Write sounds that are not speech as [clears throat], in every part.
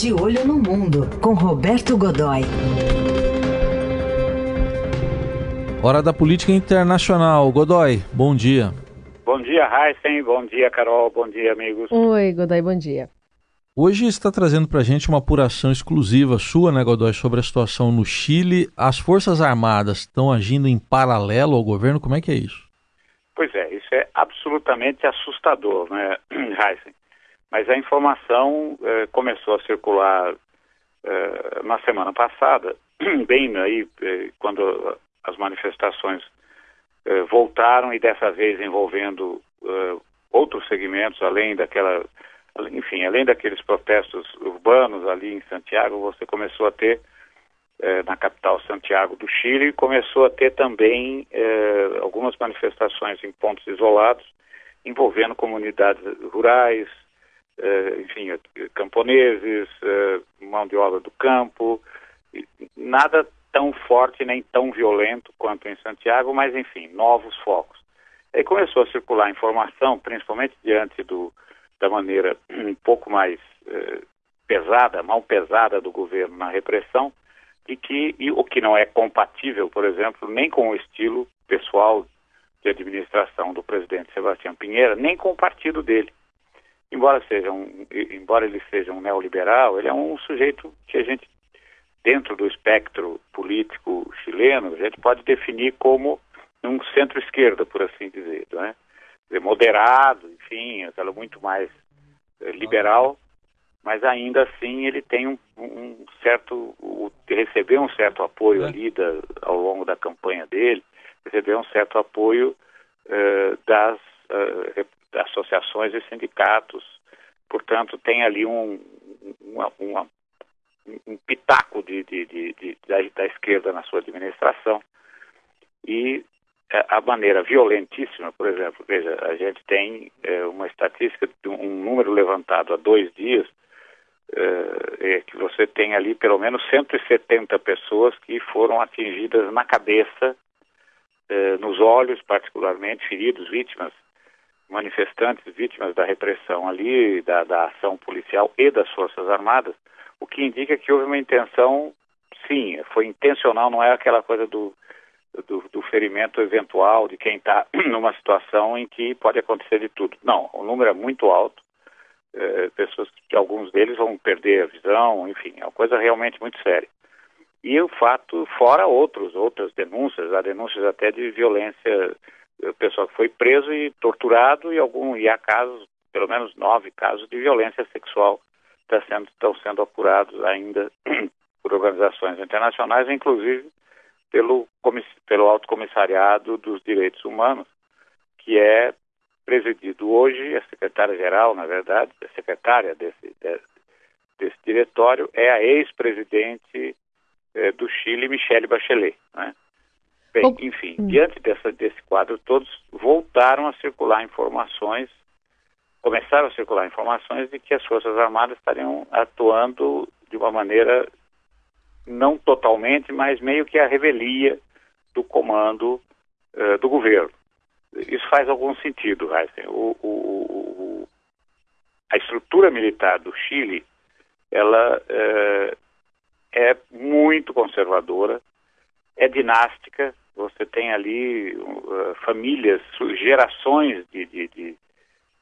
De Olho no Mundo, com Roberto Godoy. Hora da política internacional. Godoy, bom dia. Bom dia, Heisen. Bom dia, Carol. Bom dia, amigos. Oi, Godoy, bom dia. Hoje está trazendo para a gente uma apuração exclusiva sua, né, Godoy, sobre a situação no Chile. As Forças Armadas estão agindo em paralelo ao governo? Como é que é isso? Pois é, isso é absolutamente assustador, né, [clears throat] Heisen? Mas a informação eh, começou a circular eh, na semana passada, [clears throat] bem aí, eh, quando as manifestações voltaram e dessa vez envolvendo outros segmentos, além daquela, enfim, além daqueles protestos urbanos ali em Santiago, você começou a ter na capital Santiago do Chile, começou a ter também algumas manifestações em pontos isolados, envolvendo comunidades rurais, enfim, camponeses, mão de obra do campo, nada tão forte nem tão violento quanto em Santiago, mas enfim, novos focos. Aí começou a circular informação, principalmente diante do, da maneira [clears throat] um pouco mais eh, pesada, mal pesada do governo na repressão, e que e o que não é compatível, por exemplo, nem com o estilo pessoal de administração do presidente Sebastião Pinheira, nem com o partido dele. Embora seja um, embora ele seja um neoliberal, ele é um sujeito que a gente dentro do espectro político chileno, a gente pode definir como um centro-esquerda, por assim dizer, né? moderado, enfim, aquela muito mais é, liberal, mas ainda assim ele tem um, um certo, o, recebeu um certo apoio ali da, ao longo da campanha dele, recebeu um certo apoio uh, das uh, associações e sindicatos, portanto tem ali um, uma, uma um pitaco de, de, de, da, da, esquerda na sua administração. E é, a maneira violentíssima, por exemplo, veja, a gente tem é, uma estatística um número levantado há dois dias, é, é que você tem ali pelo menos 170 pessoas que foram atingidas na cabeça, é, nos olhos, particularmente, feridos, vítimas, manifestantes, vítimas da repressão ali, da, da ação policial e das Forças Armadas o que indica que houve uma intenção, sim, foi intencional, não é aquela coisa do, do, do ferimento eventual de quem está [clears throat] numa situação em que pode acontecer de tudo. Não, o número é muito alto, é, pessoas alguns deles vão perder a visão, enfim, é uma coisa realmente muito séria. E o fato, fora outros, outras denúncias, há denúncias até de violência, o pessoal que foi preso e torturado e algum e há casos, pelo menos nove casos de violência sexual tá sendo, estão sendo apurados ainda [clears throat] por organizações internacionais, inclusive pelo, pelo Alto Comissariado dos Direitos Humanos, que é presidido hoje, a secretária-geral, na verdade, a secretária desse, desse, desse diretório é a ex-presidente eh, do Chile, Michelle Bachelet. Né? Bem, enfim, hum. diante dessa, desse quadro, todos voltaram a circular informações começaram a circular informações de que as Forças Armadas estariam atuando de uma maneira não totalmente, mas meio que a revelia do comando uh, do governo. Isso faz algum sentido, Heisen. O, o, o, a estrutura militar do Chile, ela uh, é muito conservadora, é dinástica, você tem ali uh, famílias, gerações de, de, de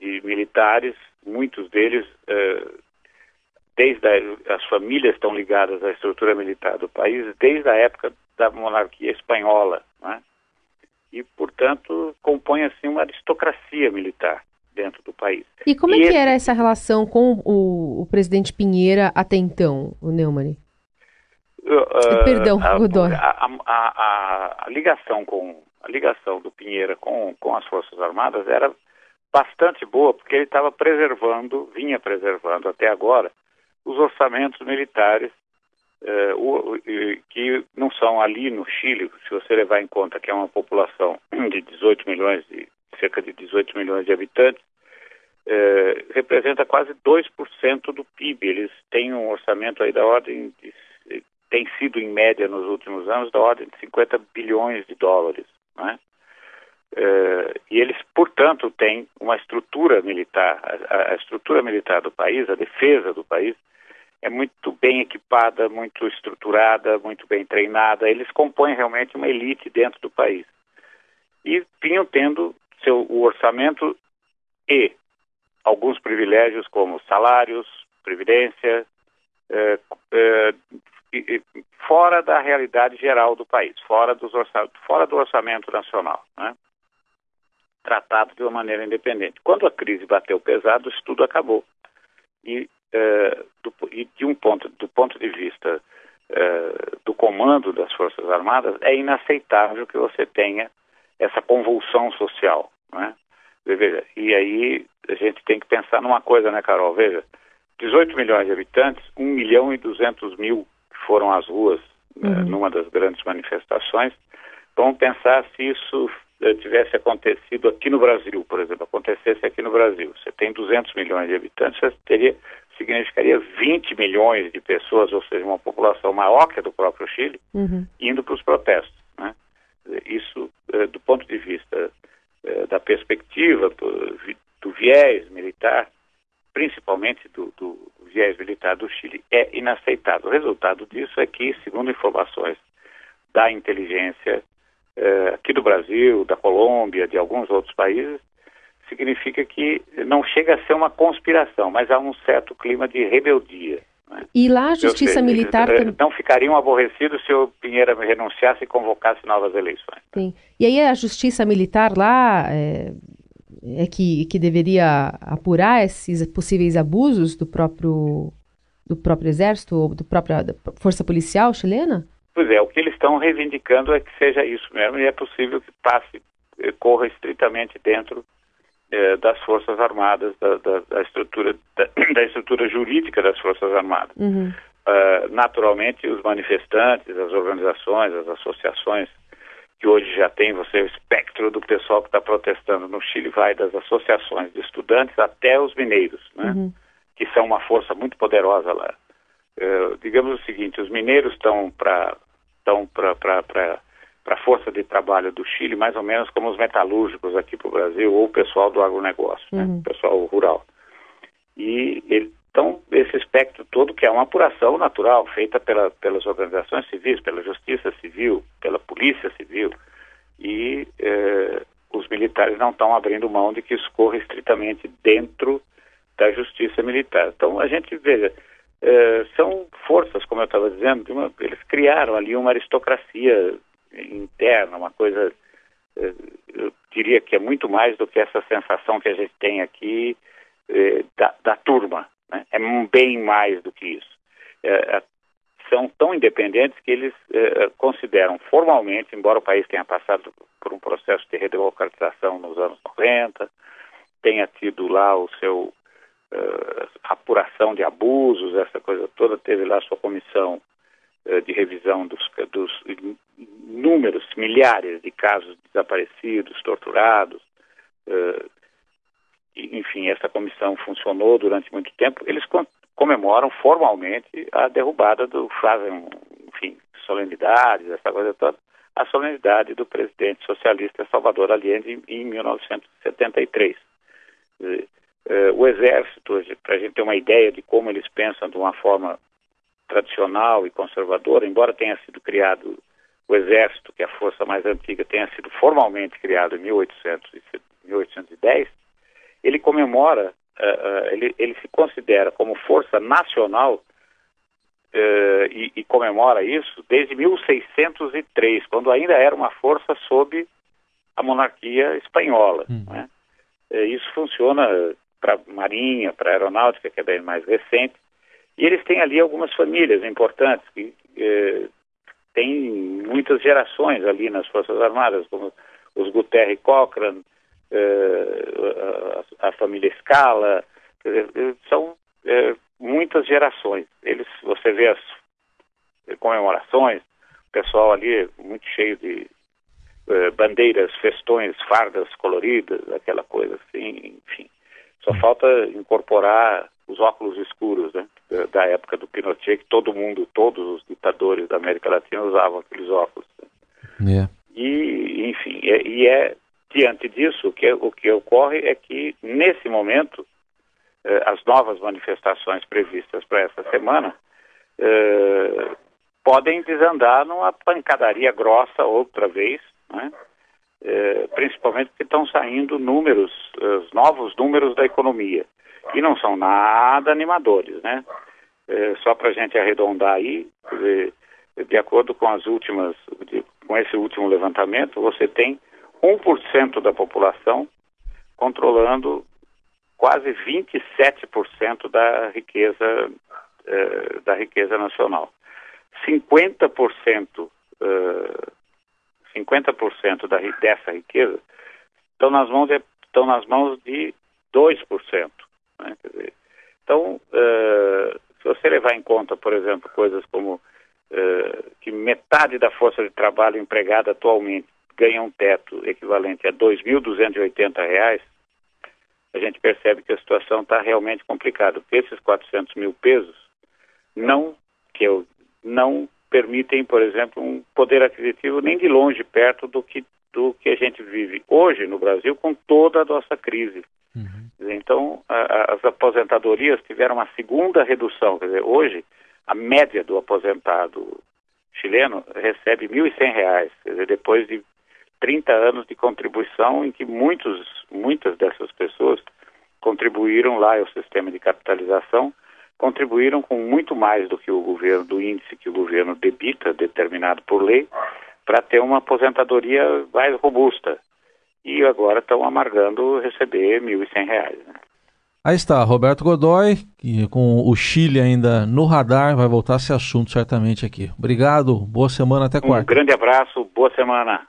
de militares, muitos deles, eh, desde a, as famílias estão ligadas à estrutura militar do país desde a época da monarquia espanhola, né? e portanto compõe assim uma aristocracia militar dentro do país. E como é e é que esse... era essa relação com o, o, presidente Pinheira até então, o Neumann? Uh, Perdão, a, Godoy. A, a, a, ligação com a ligação do Pinheira com, com as Forças Armadas era bastante boa, porque ele estava preservando, vinha preservando até agora, os orçamentos militares eh, o, que não são ali no Chile, se você levar em conta que é uma população [clears throat] de 18 milhões, de, cerca de 18 milhões de habitantes, eh, representa quase 2% do PIB. Eles têm um orçamento aí da ordem de, tem sido em média nos últimos anos da ordem de 50 bilhões de dólares, né? Uh, e eles, portanto, têm uma estrutura militar, a, a, estrutura militar do país, a defesa do país, é muito bem equipada, muito estruturada, muito bem treinada. Eles compõem realmente uma elite dentro do país. E vinham tendo seu, o orçamento e alguns privilégios como salários, previdência, eh, eh, fora da realidade geral do país, fora, dos fora do orçamento nacional, né? tratado de uma maneira independente. Quando a crise bateu pesado, isso tudo acabou. E, eh, do, e de um ponto, do ponto de vista eh, do comando das Forças Armadas, é inaceitável que você tenha essa convulsão social. Né? Veja, e aí a gente tem que pensar numa coisa, né, Carol? Veja, 18 milhões de habitantes, 1 milhão e 200 mil foram às ruas né, uhum. numa das grandes manifestações. Vamos pensar se isso eh, tivesse acontecido aqui no Brasil, por exemplo, acontecesse aqui no Brasil. Você tem 200 milhões de habitantes, você teria significaria 20 milhões de pessoas, ou seja, uma população maior que a do próprio Chile, uhum. indo para os protestos. Né? Isso, eh, do ponto de vista eh, da perspectiva, do viés militar, principalmente do, do viés militar do Chile, é inaceitável. O resultado disso é que, segundo informações da inteligência eh, aqui do Brasil, da Colômbia, de alguns outros países, significa que não chega a ser uma conspiração, mas há um certo clima de rebeldia. Né? E lá a justiça sei, militar... Eles, não ficariam aborrecidos se o Pinheira renunciasse e convocasse novas eleições. Sim. E aí a justiça militar lá é, é que, que deveria apurar esses possíveis abusos do próprio, do próprio exército ou do própria força policial chilena? Pois é, o que eles estão reivindicando é que seja isso mesmo e é possível que passe, eh, corra estritamente dentro eh, das Forças Armadas, da, da, da estrutura, da, [clears throat] da, estrutura jurídica das Forças Armadas. Uhum. Uh, naturalmente, os manifestantes, as organizações, as associações que hoje já tem, você o espectro do pessoal que está protestando no Chile vai das associações de estudantes até os mineiros, né? Uhum. Que são uma força muito poderosa lá. Uh, digamos o seguinte, os mineiros estão para estão para a força de trabalho do Chile, mais ou menos como os metalúrgicos aqui para o Brasil, ou o pessoal do agronegócio, né? uhum. né? pessoal rural. E então, esse espectro todo, que é uma apuração natural, feita pela, pelas organizações civis, pela Justiça Civil, pela Polícia Civil, e eh, os militares não estão abrindo mão de que isso corra estritamente dentro da Justiça Militar. Então, a gente, veja, eh, são forças, como eu estava dizendo, uma, eles criaram ali uma aristocracia interna, uma coisa, eh, eu diria que é muito mais do que essa sensação que a gente tem aqui eh, da, da, turma. Né? É bem mais do que isso. são tão independentes que eles consideram formalmente, embora o país tenha passado por um processo de redemocratização nos anos 90, tenha tido lá o seu apuração de abusos, essa coisa toda, teve lá sua comissão de revisão dos, dos números, milhares de casos desaparecidos, torturados. Enfim, essa comissão funcionou durante muito tempo. Eles comemoram formalmente a derrubada do, fazem, enfim, solenidades, essa coisa toda, a solenidade do presidente socialista Salvador Allende em, em 1973. Uh, o Exército, para a gente ter uma ideia de como eles pensam de uma forma tradicional e conservadora, embora tenha sido criado o Exército, que é a força mais antiga, tenha sido formalmente criado em 1800, 1810, ele comemora, uh, uh, ele, ele, se considera como força nacional e, e, comemora isso desde 1603, quando ainda era uma força sob a monarquia espanhola. Hum. Né? Isso funciona para a Marinha, para a Aeronáutica, que é bem mais recente. E eles têm ali algumas famílias importantes que eh, têm muitas gerações ali nas Forças Armadas, como os Guterres Cochrane, a, a, família Scala, são eh, muitas gerações. Eles, você vê as comemorações, o pessoal ali muito cheio de eh, bandeiras, festões, fardas coloridas, aquela coisa assim, enfim. Só falta incorporar os óculos escuros, né? Da época do Pinochet, que todo mundo, todos os ditadores da América Latina usavam aqueles óculos. Né? Yeah. E, enfim, é, e é diante disso o que, o que ocorre é que, nesse momento, eh, as novas manifestações previstas para essa semana eh, podem desandar numa pancadaria grossa outra vez, né? eh, principalmente porque estão saindo números, os novos números da economia, e não são nada animadores, né? Eh, só para a gente arredondar aí, de, de acordo com as últimas, de, com esse último levantamento, você tem 1% da população controlando quase 27% da riqueza eh, da riqueza nacional. 50% uh, 50% da, dessa riqueza estão nas mãos de, estão nas mãos de 2%. Né? Dizer, então, uh, se você levar em conta, por exemplo, coisas como uh, que metade da força de trabalho empregada atualmente ganha um teto equivalente a R$ 2.280, a gente percebe que a situação está realmente complicada, porque esses 400 mil pesos não, que eu, não permitem, por exemplo, um poder aquisitivo nem de longe perto do que, do que a gente vive hoje no Brasil com toda a nossa crise. Uhum. Então, a, as aposentadorias tiveram uma segunda redução. Quer dizer, hoje, a média do aposentado chileno recebe R$ 1.100, quer dizer, depois de 30 anos de contribuição em que muitos, muitas dessas pessoas contribuíram lá ao sistema de capitalização, contribuíram com muito mais do que o governo, do índice que o governo debita, determinado por lei, para ter uma aposentadoria mais robusta. E agora estão amargando receber R$ 1.100. Né? Aí está, Roberto Godoy, que com o Chile ainda no radar, vai voltar esse assunto certamente aqui. Obrigado, boa semana, até quarta. Um grande abraço, boa semana.